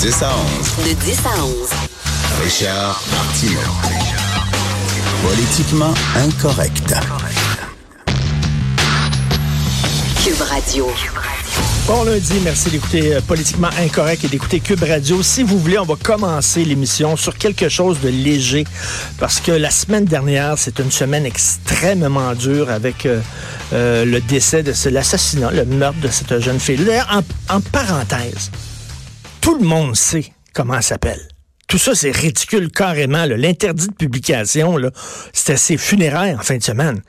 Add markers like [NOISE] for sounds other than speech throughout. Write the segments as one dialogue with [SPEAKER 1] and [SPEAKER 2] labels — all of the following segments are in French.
[SPEAKER 1] 10 à 11.
[SPEAKER 2] De 10 à 11.
[SPEAKER 1] Richard Martineau. Politiquement incorrect.
[SPEAKER 2] Cube Radio.
[SPEAKER 3] Bon lundi, merci d'écouter euh, Politiquement Incorrect et d'écouter Cube Radio. Si vous voulez, on va commencer l'émission sur quelque chose de léger parce que la semaine dernière, c'est une semaine extrêmement dure avec euh, euh, le décès de ce- l'assassinat, le meurtre de cette jeune fille. D'ailleurs, en, en parenthèse, tout le monde sait comment elle s'appelle. Tout ça, c'est ridicule carrément. L'interdit de publication, c'était ses funérailles en fin de semaine.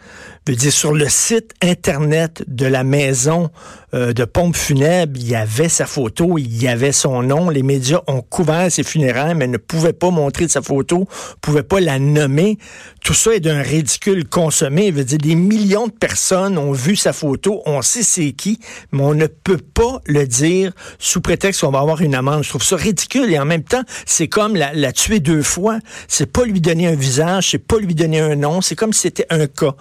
[SPEAKER 3] Je veux dire, sur le site Internet de la maison euh, de pompe funèbre, il y avait sa photo, il y avait son nom. Les médias ont couvert ses funérailles, mais ne pouvaient pas montrer sa photo, pouvaient pas la nommer. Tout ça est d'un ridicule consommé. Je veux dire, des millions de personnes ont vu sa photo, on sait c'est qui, mais on ne peut pas le dire sous prétexte qu'on va avoir une amende. Je trouve ça ridicule et en même temps, c'est comme la, tuer deux fois. C'est pas lui donner un visage, c'est pas lui donner un nom. C'est comme si c'était un cas,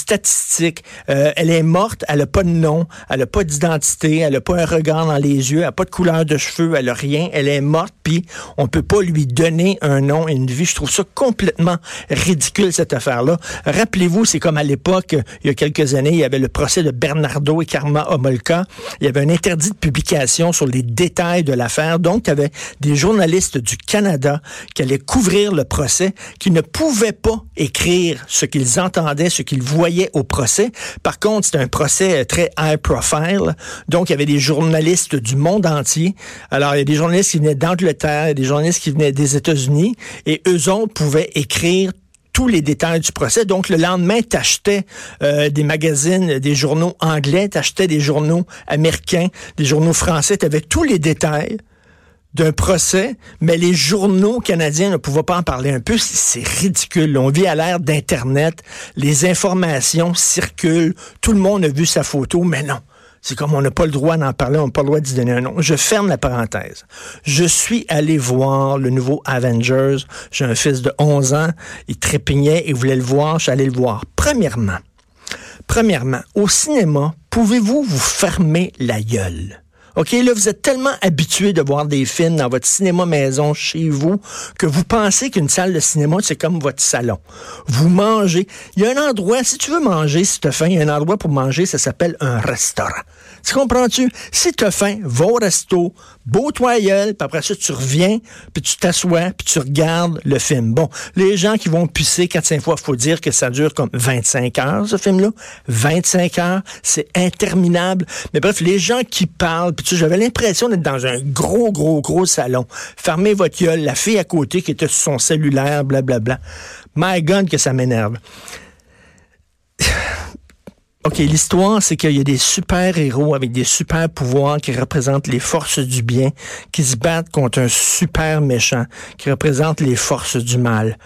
[SPEAKER 3] statistique. Euh, elle est morte, elle a pas de nom, elle a pas d'identité, elle a pas un regard dans les yeux, elle a pas de couleur de cheveux, elle a rien. Elle est morte, puis on peut pas lui donner un nom et une vie. Je trouve ça complètement ridicule cette affaire-là. Rappelez-vous, c'est comme à l'époque, il y a quelques années, il y avait le procès de Bernardo et Karma Homolka. Il y avait un interdit de publication sur les détails de l'affaire. Donc, il y avait des journalistes du Canada qui allaient couvrir le procès, qui ne pouvaient pas écrire ce qu'ils entendaient, ce qu'ils voyaient au procès. Par contre, c'était un procès euh, très high profile. Donc, il y avait des journalistes du monde entier. Alors, il y a des journalistes qui venaient d'Angleterre, des journalistes qui venaient des États-Unis, et eux autres pouvaient écrire tous les détails du procès. Donc, le lendemain, t'achetais euh, des magazines, des journaux anglais, t'achetais des journaux américains, des journaux français, t'avais tous les détails d'un procès, mais les journaux canadiens ne pouvaient pas en parler un peu. C'est ridicule. On vit à l'ère d'Internet. Les informations circulent. Tout le monde a vu sa photo, mais non. C'est comme on n'a pas le droit d'en parler, on n'a pas le droit d'y donner un nom. Je ferme la parenthèse. Je suis allé voir le nouveau Avengers. J'ai un fils de 11 ans. Il trépignait et voulait le voir. Je suis allé le voir. Premièrement, premièrement, au cinéma, pouvez-vous vous fermer la gueule? OK, là, vous êtes tellement habitué de voir des films dans votre cinéma maison chez vous que vous pensez qu'une salle de cinéma, c'est comme votre salon. Vous mangez. Il y a un endroit, si tu veux manger, si tu as faim, il y a un endroit pour manger, ça s'appelle un restaurant. Tu comprends-tu? Si tu as faim, va au resto, beau toi gueule, puis après ça, tu reviens, puis tu t'assois, puis tu regardes le film. Bon, les gens qui vont pisser 4-5 fois, faut dire que ça dure comme 25 heures, ce film-là. 25 heures, c'est interminable. Mais bref, les gens qui parlent, puis j'avais l'impression d'être dans un gros, gros, gros salon. Fermez votre gueule, la fille à côté qui était sur son cellulaire, blablabla. My God, que ça m'énerve. [SIGHS] OK, l'histoire, c'est qu'il y a des super-héros avec des super-pouvoirs qui représentent les forces du bien, qui se battent contre un super méchant, qui représente les forces du mal.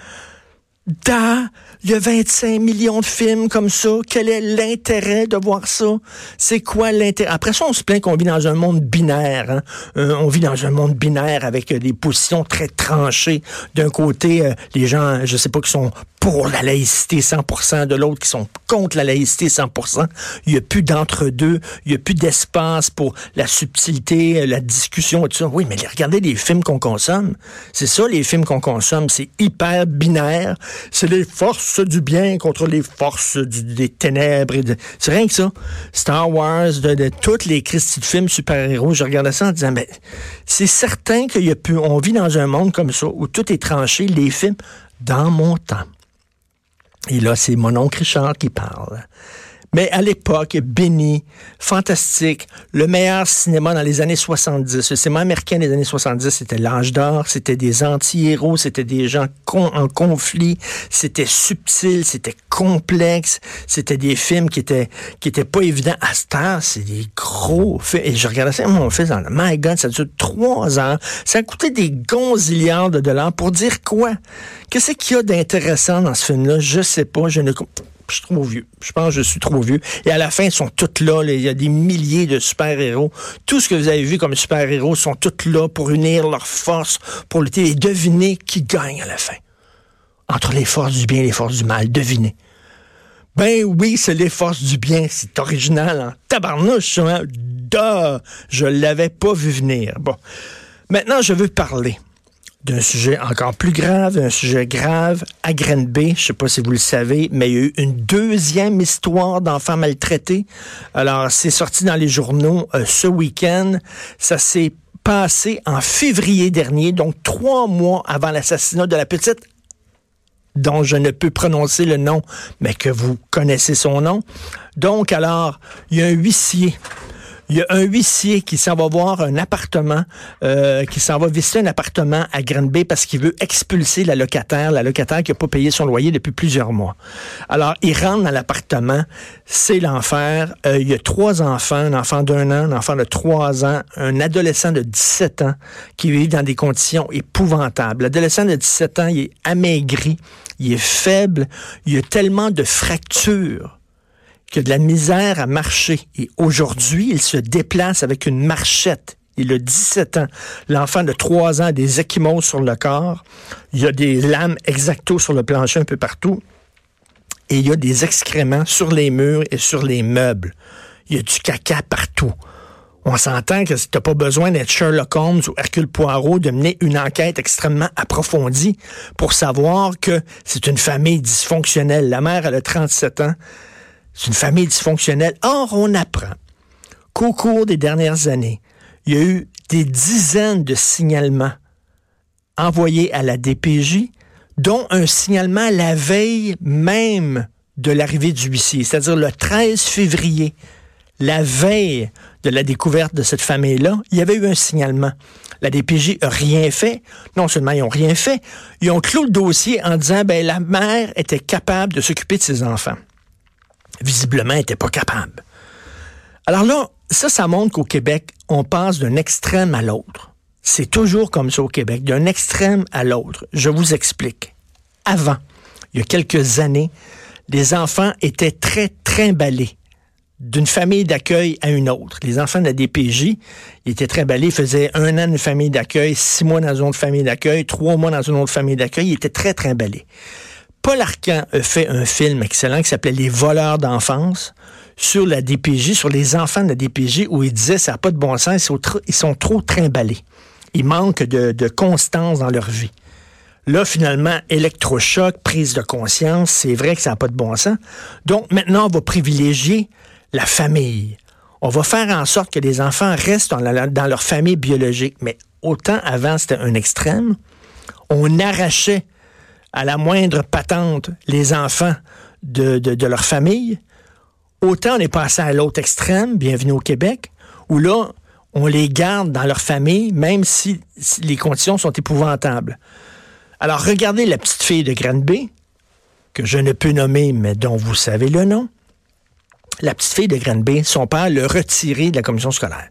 [SPEAKER 3] Da, il y a 25 millions de films comme ça. Quel est l'intérêt de voir ça? C'est quoi l'intérêt? Après ça, on se plaint qu'on vit dans un monde binaire. hein. Euh, on vit dans un monde binaire avec euh, des positions très tranchées. D'un côté, euh, les gens, je sais pas, qui sont pour la laïcité 100%, de l'autre qui sont contre la laïcité 100%. Il n'y a plus d'entre-deux, il n'y a plus d'espace pour la subtilité, la discussion et tout ça. Oui, mais regardez les films qu'on consomme. C'est ça, les films qu'on consomme. C'est hyper binaire. C'est les forces du bien contre les forces des ténèbres. et de- C'est rien que ça. Star Wars, de, de tous les Christy de films super-héros, je regardais ça en disant, mais c'est certain qu'il y a plus, on vit dans un monde comme ça où tout est tranché, les films, dans mon temps. Et là, c'est mon oncle Richard qui parle. Mais à l'époque, béni, fantastique, le meilleur cinéma dans les années 70. Le cinéma américain des années 70, c'était l'âge d'or, c'était des anti-héros, c'était des gens en conflit, c'était subtil, c'était complexe, c'était des films qui étaient qui étaient pas évidents. À temps, c'est des gros films. Et je regardais ça mon fils dans My God, ça dure trois ans. Ça a coûté des gonzillards de dollars pour dire quoi? Qu'est-ce qu'il y a d'intéressant dans ce film-là? Je sais pas. Je ne je suis trop vieux. Je pense que je suis trop vieux. Et à la fin, ils sont tous là. Il y a des milliers de super-héros. Tout ce que vous avez vu comme super-héros sont tous là pour unir leurs forces, pour lutter et deviner qui gagne à la fin. Entre les forces du bien et les forces du mal. Devinez. Ben oui, c'est les forces du bien. C'est original en tabarnouche. Hein? Je l'avais pas vu venir. Bon. Maintenant, je veux parler d'un sujet encore plus grave, un sujet grave à Grenby. Je sais pas si vous le savez, mais il y a eu une deuxième histoire d'enfants maltraités. Alors, c'est sorti dans les journaux euh, ce week-end. Ça s'est passé en février dernier, donc trois mois avant l'assassinat de la petite dont je ne peux prononcer le nom, mais que vous connaissez son nom. Donc, alors, il y a un huissier il y a un huissier qui s'en va voir un appartement, euh, qui s'en va visiter un appartement à Granby parce qu'il veut expulser la locataire, la locataire qui n'a pas payé son loyer depuis plusieurs mois. Alors, il rentre dans l'appartement, c'est l'enfer. Euh, il y a trois enfants, un enfant d'un an, un enfant de trois ans, un adolescent de 17 ans qui vit dans des conditions épouvantables. L'adolescent de 17 ans, il est amaigri, il est faible, il y a tellement de fractures qui a de la misère à marcher. Et aujourd'hui, il se déplace avec une marchette. Il a 17 ans. L'enfant de 3 ans a des échymoses sur le corps. Il y a des lames exacto sur le plancher un peu partout. Et il y a des excréments sur les murs et sur les meubles. Il y a du caca partout. On s'entend que tu n'as pas besoin d'être Sherlock Holmes ou Hercule Poirot de mener une enquête extrêmement approfondie pour savoir que c'est une famille dysfonctionnelle. La mère, elle a 37 ans. C'est une famille dysfonctionnelle. Or, on apprend qu'au cours des dernières années, il y a eu des dizaines de signalements envoyés à la DPJ, dont un signalement la veille même de l'arrivée du huissier, c'est-à-dire le 13 février, la veille de la découverte de cette famille-là, il y avait eu un signalement. La DPJ n'a rien fait. Non seulement ils n'ont rien fait, ils ont clos le dossier en disant ben la mère était capable de s'occuper de ses enfants visiblement, n'était pas capable. Alors là, ça, ça montre qu'au Québec, on passe d'un extrême à l'autre. C'est toujours comme ça au Québec, d'un extrême à l'autre. Je vous explique. Avant, il y a quelques années, les enfants étaient très trimballés d'une famille d'accueil à une autre. Les enfants de la DPJ, ils étaient trimballés, ils faisaient un an d'une famille d'accueil, six mois dans une autre famille d'accueil, trois mois dans une autre famille d'accueil, ils étaient très trimballés. Paul Arcan a fait un film excellent qui s'appelait Les voleurs d'enfance sur la DPJ, sur les enfants de la DPJ, où il disait ça n'a pas de bon sens, ils sont trop, trimballés. Ils manquent de, constance dans leur vie. Là, finalement, électrochoc, prise de conscience, c'est vrai que ça n'a pas de bon sens. Donc, maintenant, on va privilégier la famille. On va faire en sorte que les enfants restent dans, dans leur famille biologique. Mais autant avant, c'était un extrême. On arrachait à la moindre patente les enfants de, de, leur famille, autant on est passé à l'autre extrême, bienvenue au Québec, où là, on les garde dans leur famille, même si, les conditions sont épouvantables. Alors, regardez la petite fille de Granby, que je ne peux nommer, mais dont vous savez le nom. La petite fille de Granby, son père l'a retirée de la commission scolaire.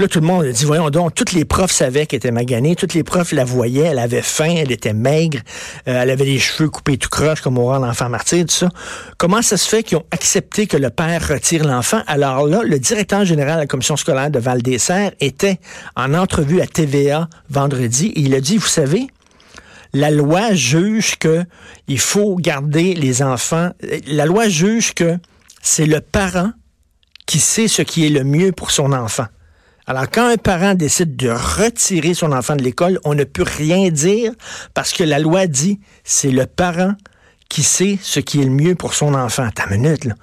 [SPEAKER 3] Là, tout le monde a dit, voyons donc, toutes les profs savaient qu'elle était maganée, toutes les profs la voyaient, elle avait faim, elle était maigre, euh, elle avait les cheveux coupés tout croche comme au l'enfant martyr, tout ça. Comment ça se fait qu'ils ont accepté que le père retire l'enfant? Alors là, le directeur général de la commission scolaire de Val-des-Serres était en entrevue à TVA vendredi et il a dit, vous savez, la loi juge que il faut garder les enfants. La loi juge que c'est le parent qui sait ce qui est le mieux pour son enfant. Alors, quand un parent décide de retirer son enfant de l'école, on ne peut rien dire parce que la loi dit c'est le parent qui sait ce qui est le mieux pour son enfant. Ta minute, là.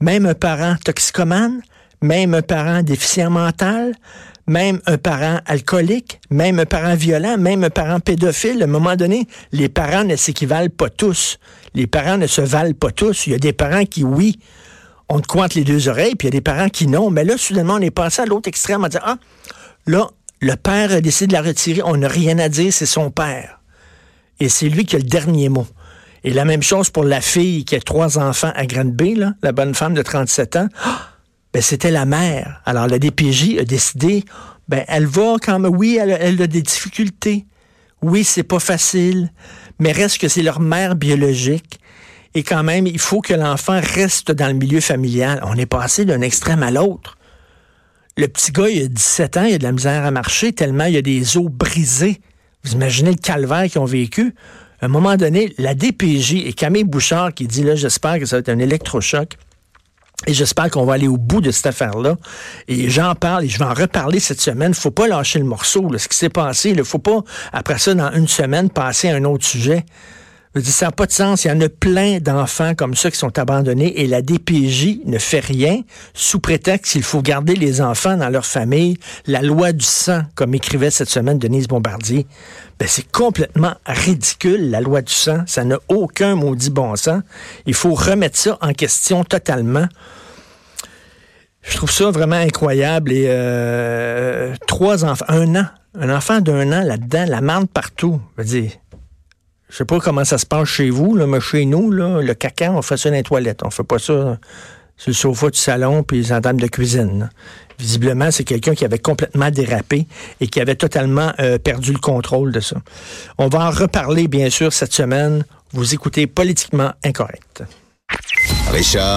[SPEAKER 3] Même un parent toxicomane, même un parent déficient mental, même un parent alcoolique, même un parent violent, même un parent pédophile, à un moment donné, les parents ne s'équivalent pas tous. Les parents ne se valent pas tous. Il y a des parents qui, oui, on te cointe les deux oreilles, puis il y a des parents qui n'ont. Mais là, soudainement, on est passé à l'autre extrême en disant, ah, là, le père a décidé de la retirer, on n'a rien à dire, c'est son père. Et c'est lui qui a le dernier mot. Et la même chose pour la fille qui a trois enfants à Granby, là, la bonne femme de 37 ans. Ah, ben, c'était la mère. Alors, la DPJ a décidé, ben, elle va quand même, oui, elle, elle a des difficultés. Oui, c'est pas facile, mais reste que c'est leur mère biologique. Et quand même, il faut que l'enfant reste dans le milieu familial. On est passé d'un extrême à l'autre. Le petit gars, il a 17 ans, il a de la misère à marcher tellement il a des os brisés. Vous imaginez le calvaire qu'ils ont vécu. À un moment donné, la DPJ et Camille Bouchard qui dit là, j'espère que ça va être un électrochoc. Et j'espère qu'on va aller au bout de cette affaire-là. Et j'en parle et je vais en reparler cette semaine. Faut pas lâcher le morceau, là, ce qui s'est passé. Il faut pas, après ça, dans une semaine, passer à un autre sujet. Je dis, ça n'a pas de sens. Il y en a plein d'enfants comme ça qui sont abandonnés et la DPJ ne fait rien sous prétexte qu'il faut garder les enfants dans leur famille. La loi du sang, comme écrivait cette semaine Denise Bombardier, ben c'est complètement ridicule, la loi du sang. Ça n'a aucun maudit bon sens. Il faut remettre ça en question totalement. Je trouve ça vraiment incroyable. Et euh, trois enfants, un an, un enfant d'un an là-dedans, la marde partout. Je veux dire, je sais pas comment ça se passe chez vous, mais chez nous, le caca, on fait ça dans les toilettes. On fait pas ça sur le sofa du salon puis les table de cuisine. Visiblement, c'est quelqu'un qui avait complètement dérapé et qui avait totalement euh, perdu le contrôle de ça. On va en reparler, bien sûr, cette semaine. Vous écoutez Politiquement Incorrect.
[SPEAKER 1] Richard